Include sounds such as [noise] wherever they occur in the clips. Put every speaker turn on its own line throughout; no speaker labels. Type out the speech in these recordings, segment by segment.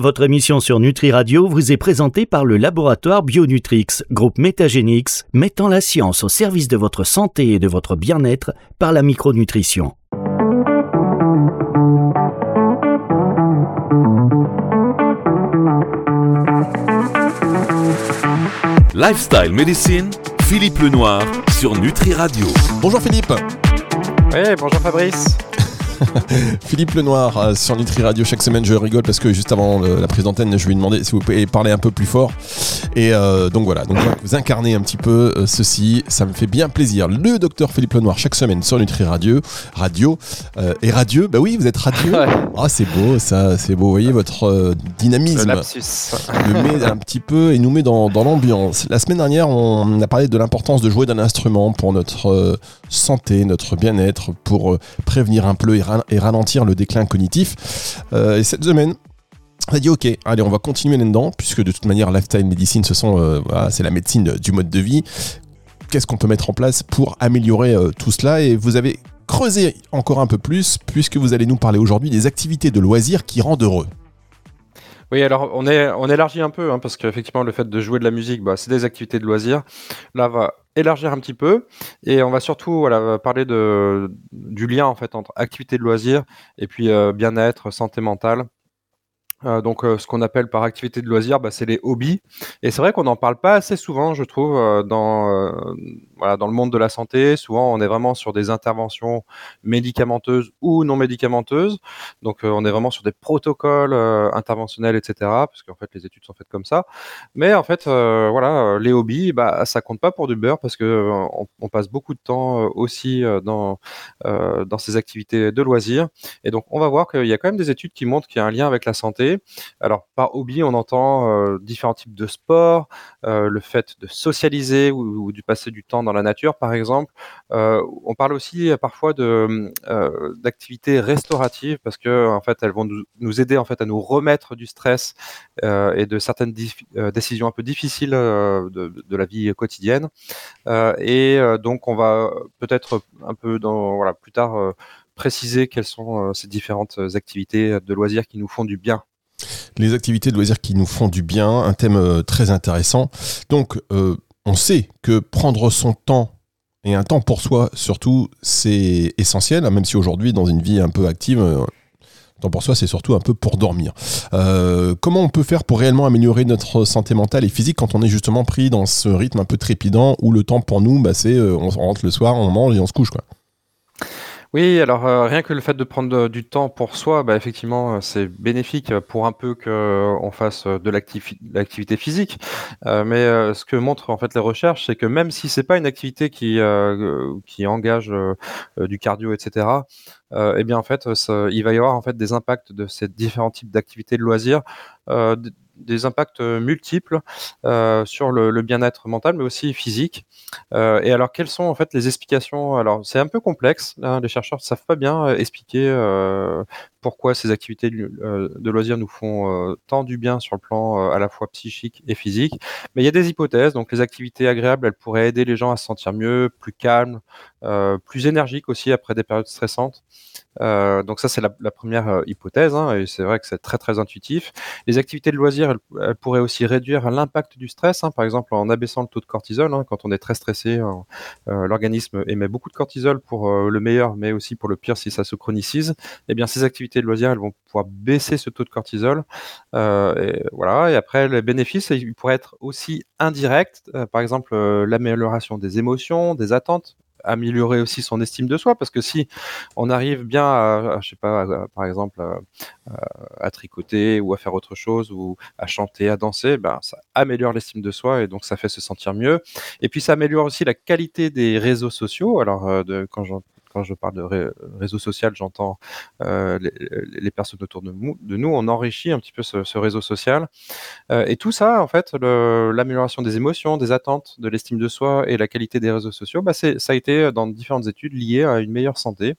Votre émission sur Nutri Radio vous est présentée par le laboratoire Bionutrix, groupe Métagénix, mettant la science au service de votre santé et de votre bien-être par la micronutrition.
Lifestyle Medicine, Philippe Lenoir sur Nutri Radio.
Bonjour Philippe.
Oui, bonjour Fabrice. [laughs]
Philippe Lenoir euh, sur Nutri Radio chaque semaine je rigole parce que juste avant la prise d'antenne je lui ai demandé si vous pouvez parler un peu plus fort. Et euh, donc voilà. Donc vous incarnez un petit peu euh, ceci. Ça me fait bien plaisir. Le docteur Philippe Lenoir chaque semaine sur Nutri Radio radio et radieux. Bah oui vous êtes radieux. [laughs] Ah c'est beau ça c'est beau. Vous voyez votre dynamisme.
Le
met un petit peu et nous met dans, dans l'ambiance. La semaine dernière on a parlé de l'importance de jouer d'un instrument pour notre santé notre bien-être pour prévenir un peu et et ralentir le déclin cognitif. Euh, et cette semaine, on a dit ok, allez, on va continuer là-dedans, puisque de toute manière, lifestyle medicine, ce sont, euh, c'est la médecine du mode de vie. Qu'est-ce qu'on peut mettre en place pour améliorer euh, tout cela? Et vous avez creusé encore un peu plus, puisque vous allez nous parler aujourd'hui des activités de loisirs qui rendent heureux.
Oui, alors on, est, on élargit un peu, hein, parce qu'effectivement, le fait de jouer de la musique, bah, c'est des activités de loisirs. Là, va élargir un petit peu et on va surtout parler du lien en fait entre activité de loisirs et puis euh, bien-être, santé mentale. Euh, donc, euh, ce qu'on appelle par activité de loisir, bah, c'est les hobbies. Et c'est vrai qu'on n'en parle pas assez souvent, je trouve, euh, dans, voilà, dans le monde de la santé. Souvent, on est vraiment sur des interventions médicamenteuses ou non médicamenteuses. Donc, on est vraiment sur des protocoles interventionnels, etc. Parce qu'en fait, les études sont faites comme ça. Mais en fait, voilà, les hobbies, bah, ça compte pas pour du beurre parce que on, passe beaucoup de temps aussi dans, dans ces activités de loisirs. Et donc, on va voir qu'il y a quand même des études qui montrent qu'il y a un lien avec la santé alors, par hobby, on entend euh, différents types de sports, euh, le fait de socialiser ou, du passer du temps dans la nature, par exemple. Euh, on parle aussi parfois d'activités restauratives parce que en fait, elles vont nous, aider en fait à nous remettre du stress et de certaines décisions un peu difficiles de, la vie quotidienne. et donc, on va peut-être un peu plus tard préciser quelles sont ces différentes activités de loisirs qui nous font du bien
les activités de loisirs qui nous font du bien, un thème euh, très intéressant. Donc, euh, on sait que prendre son temps et un temps pour soi, surtout, c'est essentiel, hein, même si aujourd'hui, dans une vie un peu active, euh, temps pour soi, c'est surtout un peu pour dormir. comment on peut faire pour réellement améliorer notre santé mentale et physique quand on est justement pris dans ce rythme un peu trépidant où le temps pour nous, bah, c'est on rentre le soir, on mange et on se couche, quoi?
Oui, alors euh, rien que le fait de prendre euh, du temps pour soi, bah, effectivement, euh, c'est bénéfique pour un peu qu'on fasse de l'activité physique. mais ce que montrent en fait les recherches, c'est que même si c'est pas une activité qui qui engage du cardio, etc., eh bien en fait, il va y avoir en fait des impacts de ces différents types d'activités de loisirs des impacts euh, multiples euh, sur le, bien-être mental, mais aussi physique. Euh, et alors, quelles sont en fait les explications? Alors, c'est un peu complexe. Hein, les chercheurs ne savent pas bien expliquer pourquoi ces activités de loisirs nous font tant du bien sur le plan à la fois psychique et physique. Mais il y a des hypothèses. Donc, les activités agréables, elles pourraient aider les gens à se sentir mieux, plus calmes, plus énergiques aussi après des périodes stressantes. Euh, donc ça, c'est la, première euh, hypothèse, hein, et c'est vrai que c'est très très intuitif. Les activités de loisirs, elles, pourraient aussi réduire l'impact du stress, hein, par exemple en abaissant le taux de cortisol. Hein, quand on est très stressé, euh, l'organisme émet beaucoup de cortisol pour le meilleur, mais aussi pour le pire si ça se chronicise. Eh bien, ces activités de loisirs, vont pouvoir baisser ce taux de cortisol. et voilà. Et après, les bénéfices, pourraient être aussi indirects, par exemple l'amélioration des émotions, des attentes améliorer aussi son estime de soi parce que si on arrive bien à, je sais pas par exemple à, tricoter ou à faire autre chose ou à chanter à danser ben ça améliore l'estime de soi et donc ça fait se sentir mieux. Et puis ça améliore aussi la qualité des réseaux sociaux. Alors euh, quand j'en quand je parle de réseau social, j'entends euh, les, personnes autour de nous. On enrichit un petit peu ce, réseau social. Euh, et tout ça, en fait, l'amélioration des émotions, des attentes, de l'estime de soi et la qualité des réseaux sociaux, bah ça a été dans différentes études lié à une meilleure santé.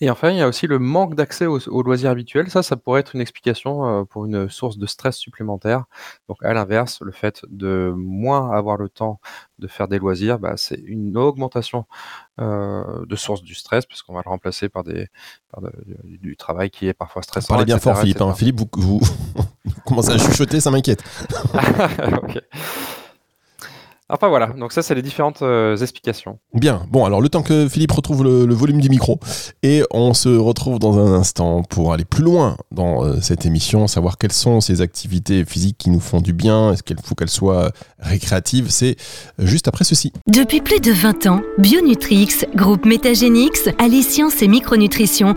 Et enfin, il y a aussi le manque d'accès aux, loisirs habituels. Ça, ça pourrait être une explication euh, pour une source de stress supplémentaire. Donc, à l'inverse, le fait de moins avoir le temps de faire des loisirs, bah, c'est une augmentation euh, de source du stress, puisqu'on va le remplacer par, des, du, travail qui est parfois stressant.
Parlez bien fort, Philippe. Hein. Philippe, vous, [laughs] vous, commencez à chuchoter, ça m'inquiète. [laughs] ok.
Enfin voilà, donc ça c'est les différentes euh, explications.
Bien, bon alors le temps que Philippe retrouve le, volume du micro et on se retrouve dans un instant pour aller plus loin dans euh, cette émission, savoir quelles sont ces activités physiques qui nous font du bien, est-ce qu'il faut qu'elles soient récréatives, c'est juste après ceci.
Depuis plus de 20 ans, Bionutrix, groupe Métagénix, allie science et micronutrition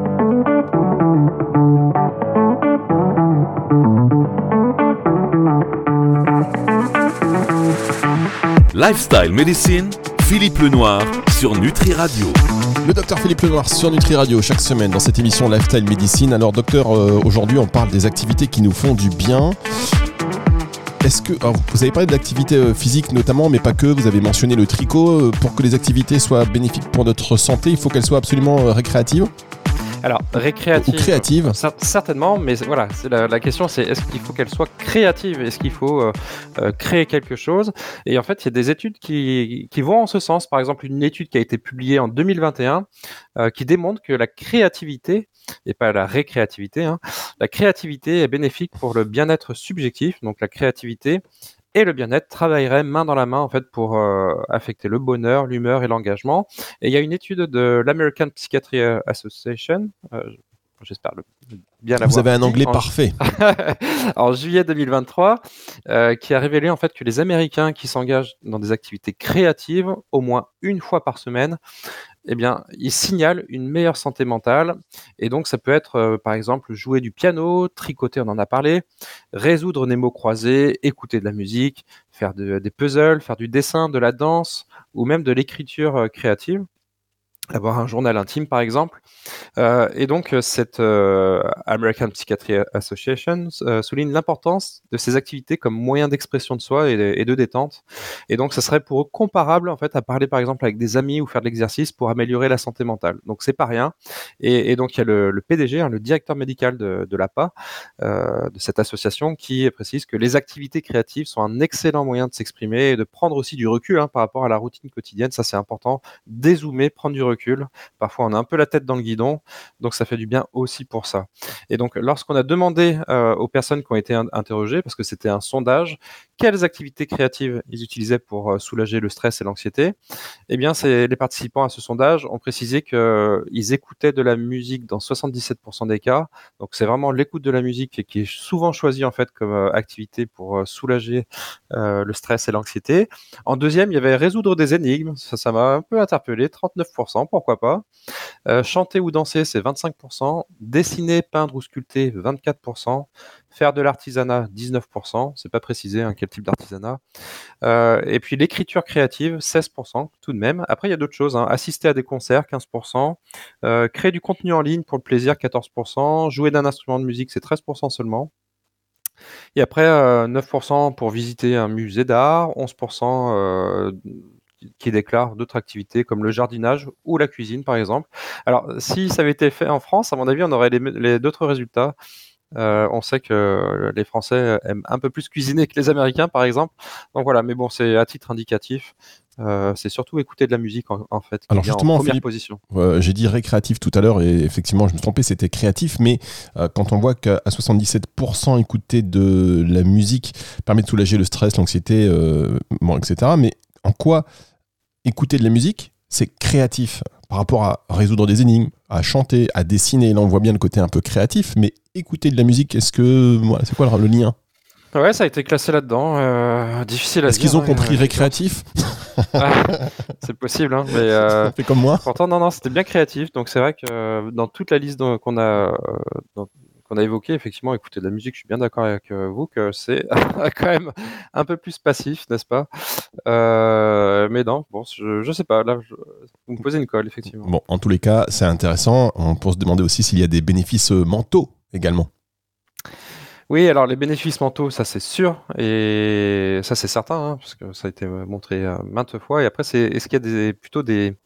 Lifestyle Medicine, Philippe Lenoir sur Nutri Radio.
Le docteur Philippe Lenoir sur Nutri Radio chaque semaine dans cette émission Lifestyle Medicine. Alors docteur, euh, aujourd'hui on parle des activités qui nous font du bien. Est-ce que vous avez parlé de l'activité euh, physique notamment, mais pas que. Vous avez mentionné le tricot. Euh, pour que les activités soient bénéfiques pour notre santé, il faut qu'elles soient absolument récréatives.
Alors, récréative.
Ou créative.
Certainement, mais voilà, la, la, question c'est est-ce qu'il faut qu'elle soit créative? Est-ce qu'il faut euh, euh, créer quelque chose? Et en fait, il y a des études qui, qui, vont en ce sens. Par exemple, une étude qui a été publiée en 2021 euh, qui démontre que la créativité, et pas la récréativité, hein, la créativité est bénéfique pour le bien-être subjectif. Donc, la créativité et le bien-être travailleraient main dans la main en fait pour euh, affecter le bonheur, l'humeur et l'engagement. Et il y a une étude de l'American Psychiatry Association, euh, j'espère bien
Vous avez un anglais parfait. [laughs]
en juillet 2023, euh, qui a révélé en fait que les Américains qui s'engagent dans des activités créatives au moins une fois par semaine eh bien, il signale une meilleure santé mentale. Et donc, ça peut être, euh, par exemple, jouer du piano, tricoter, on en a parlé, résoudre des mots croisés, écouter de la musique, faire des puzzles, faire du dessin, de la danse ou même de l'écriture euh, créative avoir un journal intime par exemple. Euh, et donc euh, cette euh, American Psychiatry Association souligne l'importance de ces activités comme moyen d'expression de soi et de, détente. Et donc ça serait pour eux comparable en fait à parler par exemple avec des amis ou faire de l'exercice pour améliorer la santé mentale. Donc c'est pas rien. Et, donc il y a le, PDG, hein, le directeur médical de, de l'APA, de cette association, qui précise que les activités créatives sont un excellent moyen de s'exprimer et de prendre aussi du recul hein, par rapport à la routine quotidienne. Ça c'est important. Dézoomer, prendre du recul Parfois, on a un peu la tête dans le guidon, donc ça fait du bien aussi pour ça. Et donc, lorsqu'on a demandé euh, aux personnes qui ont été interrogées, parce que c'était un sondage, quelles activités créatives ils utilisaient pour euh, soulager le stress et l'anxiété, eh bien, les participants à ce sondage ont précisé qu'ils euh, écoutaient de la musique dans 77% des cas. Donc, c'est vraiment l'écoute de la musique qui est souvent choisie en fait comme activité pour soulager le stress et l'anxiété. En deuxième, il y avait résoudre des énigmes. Ça, ça m'a un peu interpellé, 39% pourquoi pas? Euh, chanter ou danser, c'est 25%. Dessiner, peindre ou sculpter, 24%. Faire de l'artisanat, 19%. C'est pas précisé hein, quel type d'artisanat. Euh, et puis l'écriture créative, 16% tout de même. Après, il y a d'autres choses. Hein. Assister à des concerts, 15%. Euh, créer du contenu en ligne pour le plaisir, 14%. Jouer d'un instrument de musique, c'est 13% seulement. Et après, 9% pour visiter un musée d'art, 11% qui déclarent d'autres activités comme le jardinage ou la cuisine, par exemple. Alors, si ça avait été fait en France, à mon avis, on aurait d'autres résultats. Euh, on sait que les Français aiment un peu plus cuisiner que les Américains, par exemple. Donc voilà, mais bon, c'est à titre indicatif. Euh, c'est surtout écouter de la musique en, fait.
Alors justement, en première position. j'ai dit récréatif tout à l'heure et effectivement, je me trompé, c'était créatif. Mais euh, quand on voit qu'à 77% écouter de la musique permet de soulager le stress, l'anxiété, bon, etc. Mais en quoi écouter de la musique, c'est créatif par rapport à résoudre des énigmes, à chanter, à dessiner? Là, on voit bien le côté un peu créatif, mais écouter de la musique, est-ce que. Voilà, c'est quoi le, lien
Ouais, ça a été classé là-dedans. Euh, difficile à
Est-ce qu'ils ont compris récréatif [laughs]
C'est possible, hein, mais. Euh, [laughs]
fait comme moi.
Pourtant, non, non, c'était bien créatif. Donc, c'est vrai que euh, dans toute la liste qu'on a, qu'on a évoqué, effectivement, écouter de la musique, je suis bien d'accord avec vous que c'est [laughs] quand même un peu plus passif, n'est-ce pas? Mais non, bon, je, je sais pas, là, vous me posez une colle, effectivement.
Bon, en tous les cas, c'est intéressant. On peut se demander aussi s'il y a des bénéfices mentaux également.
Oui, alors les bénéfices mentaux, ça c'est sûr, et ça c'est certain, hein, parce que ça a été montré maintes fois. Et après, est-ce qu'il y a plutôt des,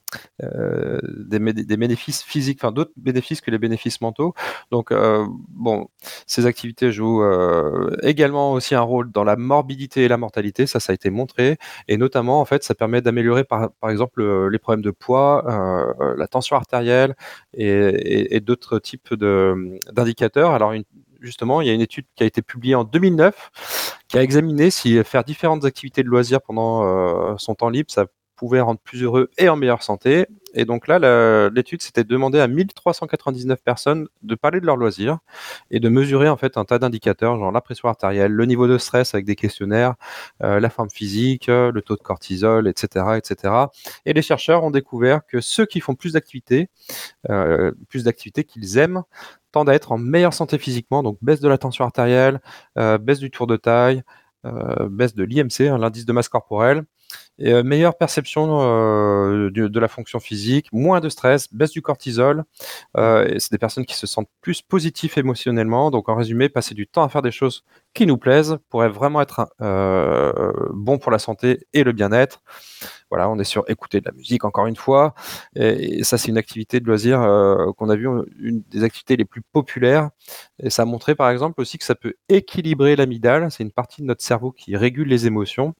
euh, des, bénéfices physiques, enfin d'autres bénéfices que les bénéfices mentaux. Donc, euh, bon, ces activités jouent euh, également aussi un rôle dans la morbidité et la mortalité, ça, ça a été montré, et notamment, en fait, ça permet d'améliorer, par, exemple, les problèmes de poids, la tension artérielle et, d'autres types d'indicateurs. Alors, justement, il y a une étude qui a été publiée en 2009 qui a examiné si faire différentes activités de loisirs pendant son temps libre, ça pouvait rendre plus heureux et en meilleure santé. Et donc là, l'étude s'était demandé à 1399 personnes de parler de leurs loisirs et de mesurer en fait un tas d'indicateurs, genre la pression artérielle, le niveau de stress avec des questionnaires, euh, la forme physique, le taux de cortisol, etc., etc. Et les chercheurs ont découvert que ceux qui font plus d'activités, euh, plus d'activités qu'ils aiment, tendent à être en meilleure santé physiquement, donc baisse de la tension artérielle, euh, baisse du tour de taille, baisse de l'IMC, hein, l'indice de masse corporelle, et, euh, meilleure perception euh, de, la fonction physique, moins de stress, baisse du cortisol. Euh, c'est des personnes qui se sentent plus positifs émotionnellement. Donc en résumé, passer du temps à faire des choses qui nous plaisent pourrait vraiment être bon pour la santé et le bien-être. Voilà, on est sur écouter de la musique encore une fois. Et, ça, c'est une activité de loisir qu'on a vu une des activités les plus populaires. Et ça a montré par exemple aussi que ça peut équilibrer l'amygdale. C'est une partie de notre cerveau qui régule les émotions.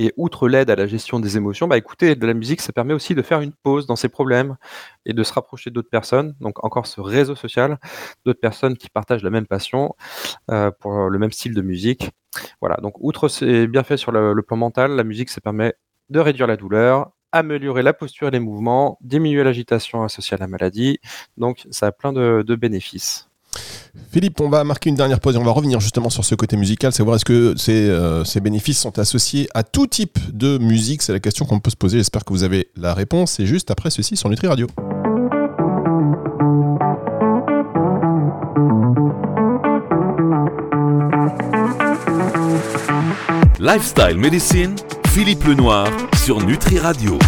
Et outre l'aide à la gestion des émotions, bah, écouter de la musique, ça permet aussi de faire une pause dans ses problèmes et de se rapprocher d'autres personnes. Donc encore ce réseau social, d'autres personnes qui partagent la même passion euh, pour le même style de musique. Voilà, donc outre ces bienfaits sur le, plan mental, la musique, ça permet de réduire la douleur, améliorer la posture et les mouvements, diminuer l'agitation associée à la maladie. Donc ça a plein de bénéfices.
Philippe, on va marquer une dernière pause et on va revenir justement sur ce côté musical, savoir est-ce que ces, euh, ces, bénéfices sont associés à tout type de musique C'est la question qu'on peut se poser. J'espère que vous avez la réponse. C'est juste après ceci sur Nutri Radio.
Lifestyle Medicine, Philippe Lenoir sur Nutri Radio.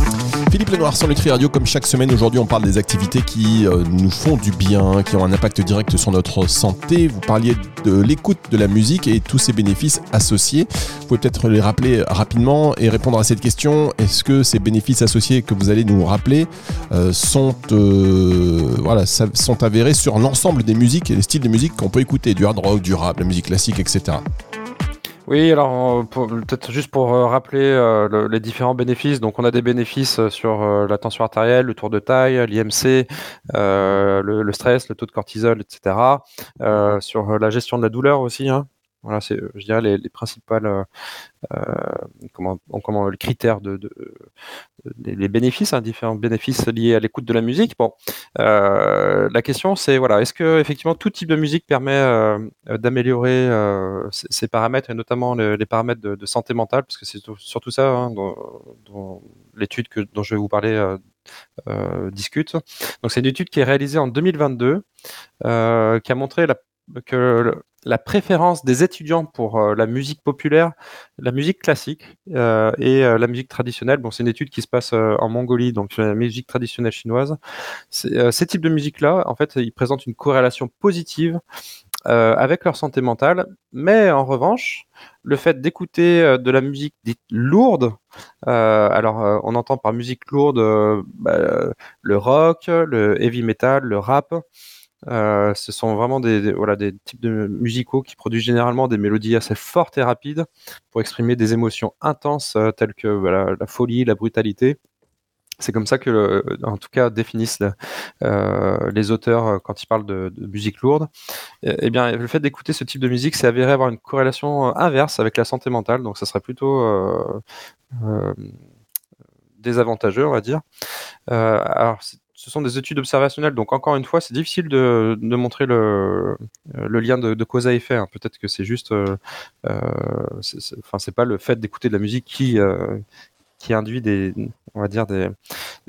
Philippe Lenoir sur Nutri Radio, comme chaque semaine, aujourd'hui on parle des activités qui euh, nous font du bien, qui ont un impact direct sur notre santé. Vous parliez de l'écoute de la musique et tous ses bénéfices associés. Vous pouvez peut-être les rappeler rapidement et répondre à cette question. Est-ce que ces bénéfices associés que vous allez nous rappeler euh, sont, euh, sont avérés sur l'ensemble des musiques et des styles de musique qu'on peut écouter, du hard rock, du rap, la musique classique, etc.
Oui, alors peut-être juste pour euh, rappeler euh, les différents bénéfices. Donc, on a des bénéfices euh, sur la tension artérielle, le tour de taille, l'IMC, le, stress, le taux de cortisol, etc. sur la gestion de la douleur aussi. Hein. Voilà, c'est, je dirais, les, les principales, comment, le critère de, les bénéfices, hein, différents bénéfices liés à l'écoute de la musique. Bon, euh, la question, c'est voilà, est-ce que effectivement tout type de musique permet euh, d'améliorer euh, ces, paramètres et notamment les paramètres de, santé mentale, parce que c'est surtout ça hein, dont, l'étude que dont je vais vous parler. discute. Donc c'est une étude qui est réalisée en 2022 qui a montré que la préférence des étudiants pour euh, la musique populaire, la musique classique euh, et euh, la musique traditionnelle. Bon, c'est une étude qui se passe en Mongolie, donc la musique traditionnelle chinoise. ces types de musique-là, en fait, ils présentent une corrélation positive avec leur santé mentale, mais en revanche, le fait d'écouter de la musique dite lourde, alors on entend par musique lourde bah, le rock, le heavy metal, le rap. Euh, ce sont vraiment des, voilà, des types de musicaux qui produisent généralement des mélodies assez fortes et rapides pour exprimer des émotions intenses euh, telles que la folie, la brutalité. C'est comme ça que, en tout cas, définissent euh, les auteurs euh, quand ils parlent de, musique lourde. Et, eh bien, le fait d'écouter ce type de musique, c'est avéré avoir une corrélation inverse avec la santé mentale, donc ça serait plutôt euh, désavantageux, on va dire. Ce sont des études observationnelles, donc encore une fois, c'est difficile de, montrer le, lien de, cause à effet. Hein. Peut-être que c'est juste, euh, euh enfin, c'est pas le fait d'écouter de la musique qui euh, qui induit des, on va dire des,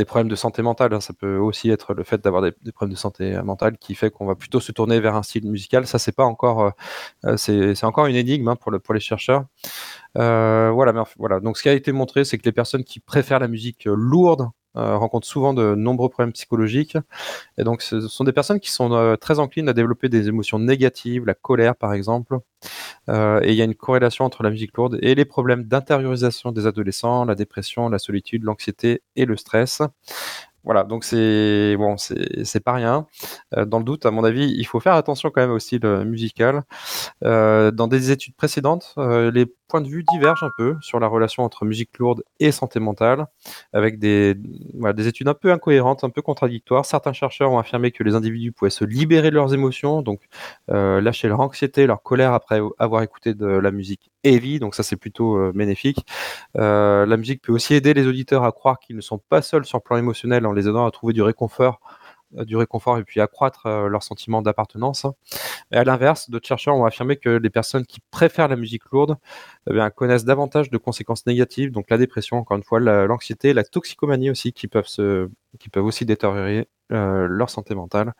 problèmes de santé mentale. hein. Ça peut aussi être le fait d'avoir des, problèmes de santé euh, mentale qui fait qu'on va plutôt se tourner vers un style musical. Ça, c'est pas encore, euh, euh, c'est encore une énigme hein, pour, le, pour les chercheurs. Euh, voilà, mais voilà. Donc, ce qui a été montré, c'est que les personnes qui préfèrent la musique euh, lourde euh, rencontrent souvent de nombreux problèmes psychologiques. Et donc, ce sont des personnes qui sont euh, très enclines à développer des émotions négatives, la colère, par exemple. Euh, et il y a une corrélation entre la musique lourde et les problèmes d'intériorisation des adolescents, la dépression, la solitude, l'anxiété et le stress. Voilà, donc c'est bon, c'est pas rien. Euh, dans le doute, à mon avis, il faut faire attention quand même au style euh, musical. Euh, dans des études précédentes, euh, les points de vue divergent un peu sur la relation entre musique lourde et santé mentale, avec des, études un peu incohérentes, un peu contradictoires. Certains chercheurs ont affirmé que les individus pouvaient se libérer de leurs émotions, donc euh, lâcher leur anxiété, leur colère après avoir écouté de la musique heavy, donc ça c'est plutôt euh, bénéfique. Euh, la musique peut aussi aider les auditeurs à croire qu'ils ne sont pas seuls sur le plan émotionnel en les aidant à trouver du réconfort du réconfort et puis accroître euh, leur sentiment d'appartenance. Et à l'inverse, d'autres chercheurs ont affirmé que les personnes qui préfèrent la musique lourde eh bien, connaissent davantage de conséquences négatives, donc la dépression, encore une fois, la- l'anxiété, la toxicomanie aussi, qui peuvent, se, qui peuvent aussi détériorer euh, leur santé mentale.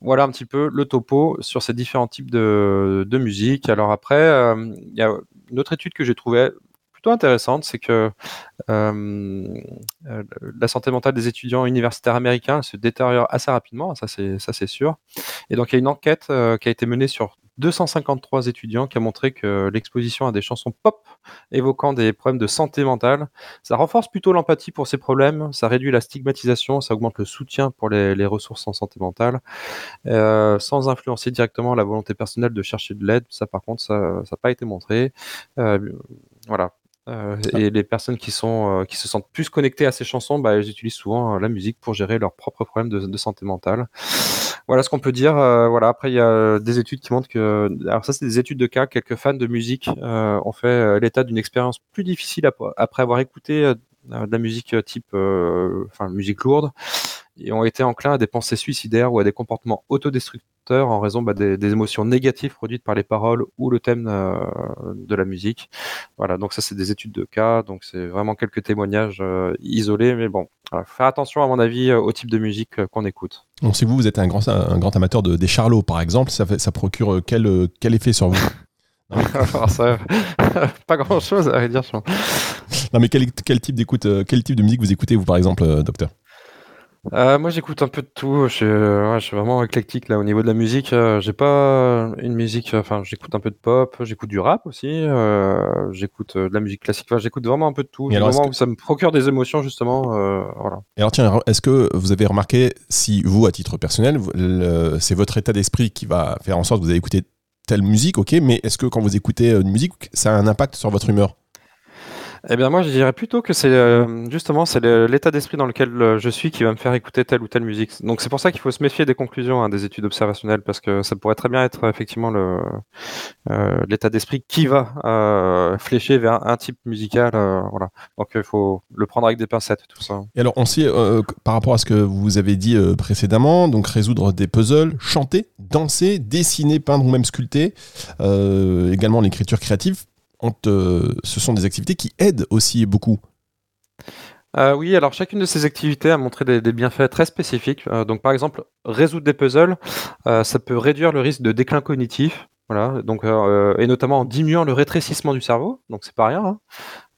Voilà un petit peu le topo sur ces différents types de, musique. Alors après, euh, il y a une autre étude que j'ai trouvée plutôt intéressante, c'est que euh, la santé mentale des étudiants universitaires américains se détériore assez rapidement, ça c'est sûr. Et donc il y a une enquête euh, qui a été menée sur 253 étudiants qui a montré que l'exposition à des chansons pop évoquant des problèmes de santé mentale, ça renforce plutôt l'empathie pour ces problèmes, ça réduit la stigmatisation, ça augmente le soutien pour les, ressources en santé mentale, euh, sans influencer directement la volonté personnelle de chercher de l'aide. Ça par contre, ça n'a pas été montré. Voilà. Euh, et les personnes qui sont euh, qui se sentent plus connectées à ces chansons, bah, elles utilisent souvent euh, la musique pour gérer leurs propres problèmes de, de santé mentale. Voilà ce qu'on peut dire. Voilà. Après, il y a des études qui montrent que, alors ça, c'est des études de cas. Quelques fans de musique ont fait l'état d'une expérience plus difficile ap- après avoir écouté de la musique type, euh, enfin, musique lourde, et ont été enclins à des pensées suicidaires ou à des comportements autodestructeurs en raison bah, des, émotions négatives produites par les paroles ou le thème euh, de la musique. Voilà. Donc ça, c'est des études de cas. Donc c'est vraiment quelques témoignages euh, isolés, mais bon. Voilà, faire attention, à mon avis, euh, au type de musique euh, qu'on écoute.
On sait que vous, vous êtes un grand, un grand amateur de, des charlots, par exemple. Ça, ça procure euh, quel, euh, quel effet sur vous? [laughs] [laughs]
pas grand chose à dire. je pense.
Non, mais quel, quel type d'écoute, euh, quel type de musique vous écoutez, vous, par exemple, euh, docteur?
Euh, moi, j'écoute un peu de tout. Je suis, euh, ouais, je suis vraiment éclectique là au niveau de la musique. j'ai pas une musique. Enfin, j'écoute un peu de pop, j'écoute du rap aussi. j'écoute de la musique classique. Enfin, j'écoute vraiment un peu de tout.
Alors,
moment
que-
où ça me procure des émotions justement. voilà.
Et alors, tiens, est-ce que vous avez remarqué si vous, à titre personnel, c'est votre état d'esprit qui va faire en sorte que vous allez écouter telle musique, ok, mais est-ce que quand vous écoutez euh, une musique, ça a un impact sur votre humeur?
Eh bien, moi, je dirais plutôt que c'est euh, justement c'est l'état d'esprit dans lequel euh, je suis qui va me faire écouter telle ou telle musique. Donc, c'est pour ça qu'il faut se méfier des conclusions hein, des études observationnelles parce que ça pourrait très bien être effectivement le euh, l'état d'esprit qui va flécher vers un type musical. voilà. Donc, il faut le prendre avec des pincettes, tout ça.
Et alors, on sait, par rapport à ce que vous avez dit précédemment, donc résoudre des puzzles, chanter, danser, dessiner, peindre ou même sculpter, également l'écriture créative, ce sont des activités qui aident aussi beaucoup.
Euh, oui, alors chacune de ces activités a montré des, bienfaits très spécifiques. Euh, donc, par exemple, résoudre des puzzles, euh, ça peut réduire le risque de déclin cognitif, voilà. Donc, et notamment en diminuant le rétrécissement du cerveau. Donc, c'est pas rien.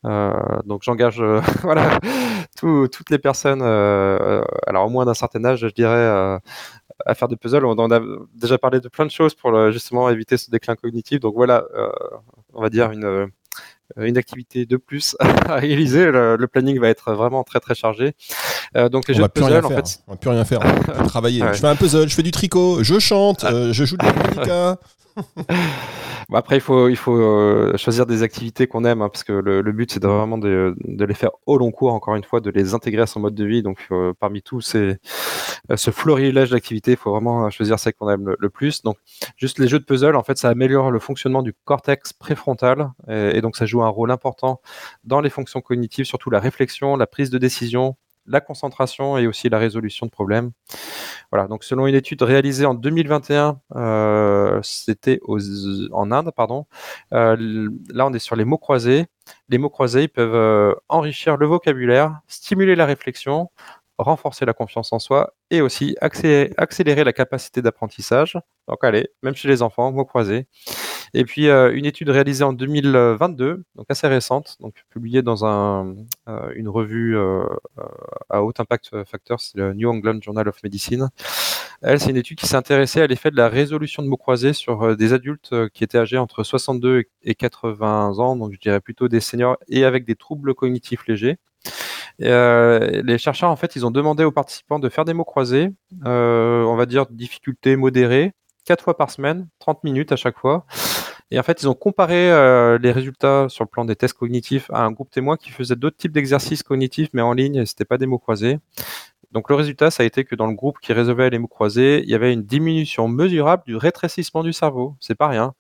hein. Donc, j'engage, [laughs] voilà, tout- toutes les personnes, alors au moins d'un certain âge, je dirais, à faire des puzzles. On en a déjà parlé de plein de choses pour euh, justement éviter ce déclin cognitif. Donc, voilà, euh, on va dire une euh, une activité de plus [laughs] à réaliser. Le, le planning va être vraiment très très chargé. Euh, donc les
On
jeux de puzzle, en
faire.
fait,
On va plus rien faire. On [laughs] travailler.
Ouais.
Je fais un puzzle, je fais du tricot, je chante, euh, je joue de l'harmonica. [laughs]
Bon, après il faut il faut euh, choisir des activités qu'on aime, hein, parce que le, but c'est vraiment de, les faire au long cours. Encore une fois, de les intégrer à son mode de vie. Donc euh, parmi tous ces euh, ce florilège d'activités, il faut vraiment choisir celle qu'on aime le, plus. Donc juste les jeux de puzzle, en fait, ça améliore le fonctionnement du cortex préfrontal et donc ça joue un rôle important dans les fonctions cognitives, surtout la réflexion, la prise de décision, la concentration et aussi la résolution de problèmes. Voilà, donc selon une étude réalisée en 2021, c'était en Inde, pardon. là, on est sur les mots croisés. Les mots croisés peuvent enrichir le vocabulaire, stimuler la réflexion, renforcer la confiance en soi et aussi accélérer, la capacité d'apprentissage. Donc allez, même chez les enfants, mots croisés. Et puis euh, une étude réalisée en 2022, donc assez récente, donc publiée dans euh, une revue euh, à haut impact factor, c'est le New England Journal of Medicine. Elle, c'est une étude qui s'est intéressée à l'effet de la résolution de mots croisés sur des adultes qui étaient âgés entre 62 et 80 ans, donc je dirais plutôt des seniors et avec des troubles cognitifs légers. Les chercheurs, en fait, ils ont demandé aux participants de faire des mots croisés, on va dire difficulté modérée, quatre fois par semaine, 30 minutes à chaque fois. Et en fait, ils ont comparé euh, les résultats sur le plan des tests cognitifs à un groupe témoin qui faisait d'autres types d'exercices cognitifs, mais en ligne, c'était pas des mots croisés. Donc le résultat, ça a été que dans le groupe qui résolvait les mots croisés, il y avait une diminution mesurable du rétrécissement du cerveau. C'est pas rien.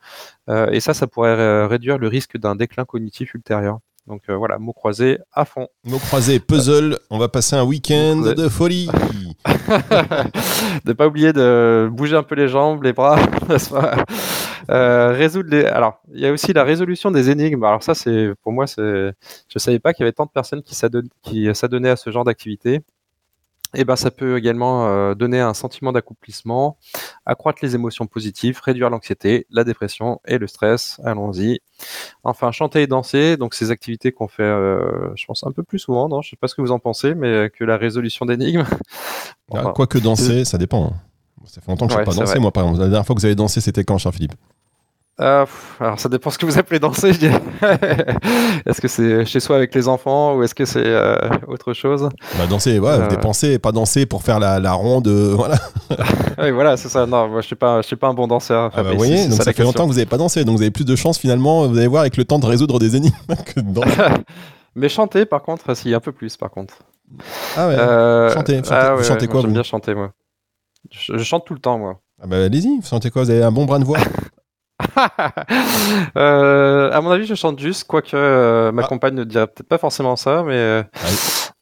et ça, ça pourrait réduire le risque d'un déclin cognitif ultérieur. Donc euh, voilà, mots croisés à fond.
Mots croisés, puzzle, on va passer un week-end de folie. [laughs]
ne pas oublier de bouger un peu les jambes, les bras, [laughs] euh, résoudre les. Alors, il y a aussi la résolution des énigmes. Alors ça, c'est pour moi, c'est. Je savais pas qu'il y avait tant de personnes qui s'adonnaient à ce genre d'activité et eh ben, ça peut également euh, donner un sentiment d'accomplissement, accroître les émotions positives, réduire l'anxiété, la dépression et le stress. Allons-y. Enfin, chanter et danser, donc ces activités qu'on fait, euh, je pense, un peu plus souvent, non? Je sais pas ce que vous en pensez, mais que la résolution d'énigmes. [laughs]
Ah, quoique danser, ça dépend. Ça fait longtemps que je n'ai pas dansé, moi, par exemple. La dernière fois que vous avez dansé, c'était quand, cher Philippe?
Euh, alors ça dépend ce que vous appelez danser, [laughs] est-ce que c'est chez soi avec les enfants ou est-ce que c'est euh, autre chose?
Bah, Danser, ouais, euh... dépenser, pas danser pour faire la, la ronde, euh, [laughs] voilà. [laughs]
oui, voilà, c'est ça. Non, moi je suis pas, je suis pas un bon danseur.
Ah bah, vous voyez, donc ça, fait longtemps que vous n'avez pas dansé, donc vous avez plus de chance finalement. Vous allez voir avec le temps de résoudre des énigmes que de danser.
Mais chanter, par contre, si un peu plus, par contre.
Ah ouais. chanter, ah
vous
chantez quoi
J'aime bien chanter, moi. Je, je, chante tout le temps, moi.
Ah bah allez-y, vous chantez quoi? Vous avez un bon bras de voix? [laughs]
euh, à mon avis, je chante juste, quoique euh, ma ah. compagne ne dirait peut-être pas forcément ça, mais. Euh,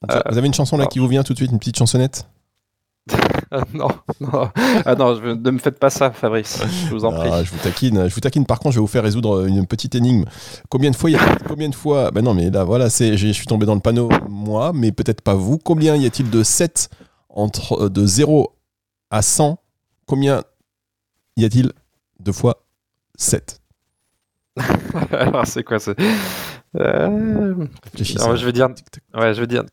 ah vous avez une chanson là qui vous vient tout de suite, une petite chansonnette? [laughs]
Non, non, ah non, ne me faites pas ça, Fabrice. Je vous en prie.
je vous taquine. Je vous taquine. Par contre, je vais vous faire résoudre une petite énigme. Combien de fois, y a... combien de fois Ben non, mais là, voilà, c'est, je suis tombé dans le panneau moi, mais peut-être pas vous. Combien y a-t-il de 7 entre de 0 à 100 Combien y a-t-il de fois 7.
Alors, c'est quoi ça euh... je vais dire. Ouais, je vais dire.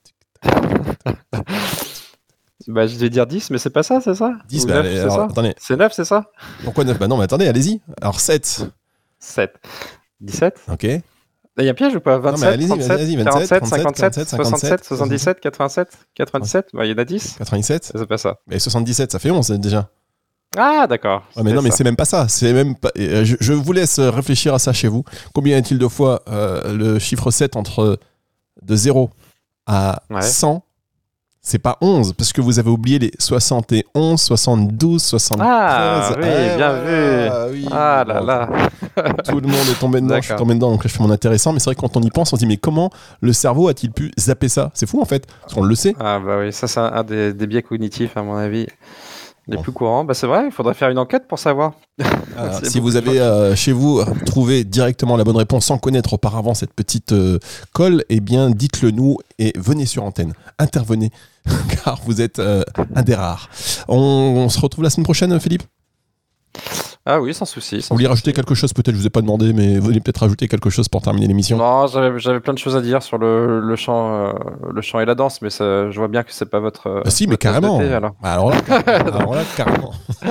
bah, je vais dire 10, mais c'est pas ça, c'est ça?
10, bah, c'est ça? attendez.
C'est 9, c'est ça?
Pourquoi 9 Bah non, mais attendez, allez-y. Alors 7.
7. 17
Ok.
Il y a piège ou pas? 27, non, 37, vas -y, 27, 47, 57, 67, 77, 87, 97 bah, Il y en a 10
97
C'est pas ça.
Mais 77, ça fait 11 déjà.
Ah, d'accord.
mais non, mais c'est même pas ça. C'est même pas... Euh, je, vous laisse réfléchir à ça chez vous. Combien y a-t-il de fois euh, le chiffre 7 entre de 0 à 100 c'est pas 11, parce que vous avez oublié les 71, 72, 73.
Ah, oui, eh, bien vu. ah là là. [laughs]
Tout le monde est tombé dedans, je suis tombé dedans, donc je fais mon intéressant. Mais c'est vrai que quand on y pense, on se dit, mais comment le cerveau a-t-il pu zapper ça? C'est fou en fait, parce qu'on le sait.
Ah bah oui, ça c'est un des, des biais cognitifs à mon avis. Les plus courants, bah c'est vrai, il faudrait faire une enquête pour savoir. [laughs]
Ah, si vous avez euh, chez vous trouvé directement la bonne réponse sans connaître auparavant cette petite euh, colle, eh bien dites-le nous et venez sur antenne. Intervenez, [laughs] car vous êtes euh, un des rares. on se retrouve la semaine prochaine, Philippe?
Ah oui, sans souci.
vous voulez rajouter quelque chose Peut-être, je vous ai pas demandé, mais vous voulez peut-être rajouter quelque chose pour terminer l'émission
Non, j'avais plein de choses à dire sur le, le chant, euh, le chant et la danse, mais ça, je vois bien que c'est pas votre.
Ah si, mais carrément. alors. Bah, alors. là, [laughs] alors là, carrément. [laughs]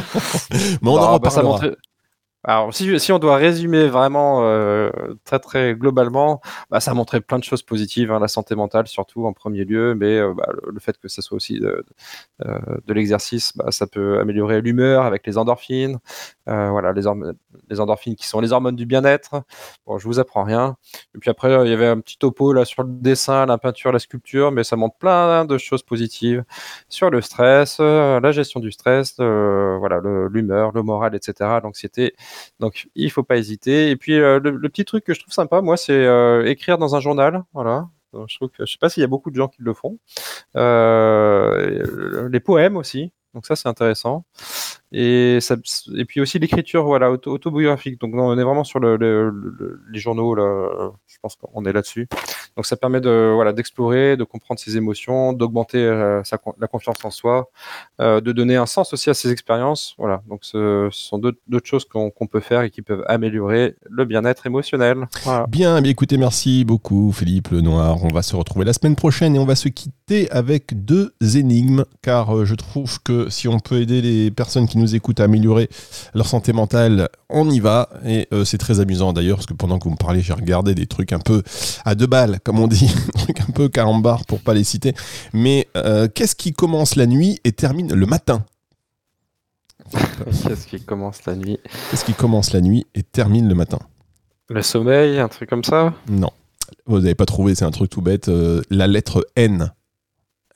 mais on en bah, reparlera.
Alors, si, si, on doit résumer vraiment euh, très très globalement, bah, ça a montré plein de choses positives, hein, la santé mentale surtout en premier lieu, mais euh, bah, le, fait que ça soit aussi de, euh, de l'exercice, bah, ça peut améliorer l'humeur avec les endorphines, euh, voilà, les, les, endorphines qui sont les hormones du bien-être. Bon, je vous apprends rien. Et puis après, il y avait un petit topo là sur le dessin, la peinture, la sculpture, mais ça montre plein de choses positives sur le stress, la gestion du stress, voilà, l'humeur, le, moral, etc., l'anxiété. Donc, il faut pas hésiter. Et puis, euh, le, petit truc que je trouve sympa, moi, c'est euh, écrire dans un journal. Voilà. je trouve je sais pas s'il y a beaucoup de gens qui le font. Euh, les poèmes aussi. Donc ça, c'est intéressant. Et, puis aussi l'écriture voilà, autobiographique. Donc on est vraiment sur le, les journaux, là, je pense qu'on est là-dessus. Donc ça permet de voilà d'explorer, de comprendre ses émotions, d'augmenter euh, la confiance en soi, euh, de donner un sens aussi à ses expériences. Voilà. Donc ce, sont d'autres choses qu'on peut faire et qui peuvent améliorer le bien-être émotionnel.
Bien, bien, écoutez, merci beaucoup Philippe Lenoir. On va se retrouver la semaine prochaine et on va se quitter avec deux énigmes, car euh, je trouve que si on peut aider les personnes qui nous écoutent à améliorer leur santé mentale, on y va. Et c'est très amusant d'ailleurs, parce que pendant que vous me parlez, j'ai regardé des trucs un peu à deux balles comme on dit, [laughs] un peu carambar pour pas les citer. Mais euh, qu'est-ce qui commence la nuit et termine le matin? [laughs]
Qu'est-ce qui commence la nuit?
Qu'est-ce qui commence la nuit et termine le matin?
Le sommeil, un truc comme ça?
Non. Vous n'avez pas trouvé, c'est un truc tout bête. Euh, la lettre N.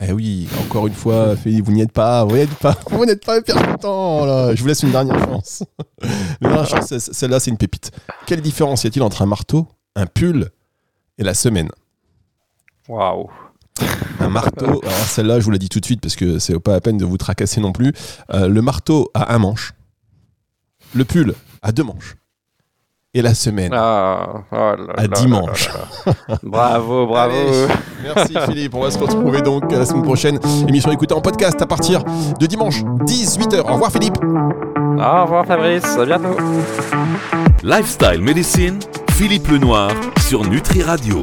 Eh oui, encore une fois, [laughs] vous n'y êtes pas, vous n'êtes pas, [laughs] vous n'êtes pas hyper content. Là. Je vous laisse une dernière chance. [laughs] dernière chance, celle-là, c'est une pépite. Quelle différence y a-t-il entre un marteau, un pull et la semaine.
Waouh.
Un marteau, alors celle-là, je vous la dis tout de suite parce que c'est pas la peine de vous tracasser non plus. Euh, le marteau a un manche, le pull a deux manches, et la semaine
ah, oh
à dimanche.
bravo, [laughs] bravo.
merci Philippe, on va se retrouver donc la semaine prochaine. Émission écoutée en podcast à partir de dimanche 18h. Au revoir Philippe.
Au revoir Fabrice, à bientôt.
Lifestyle Medicine Philippe Lenoir sur Nutri Radio.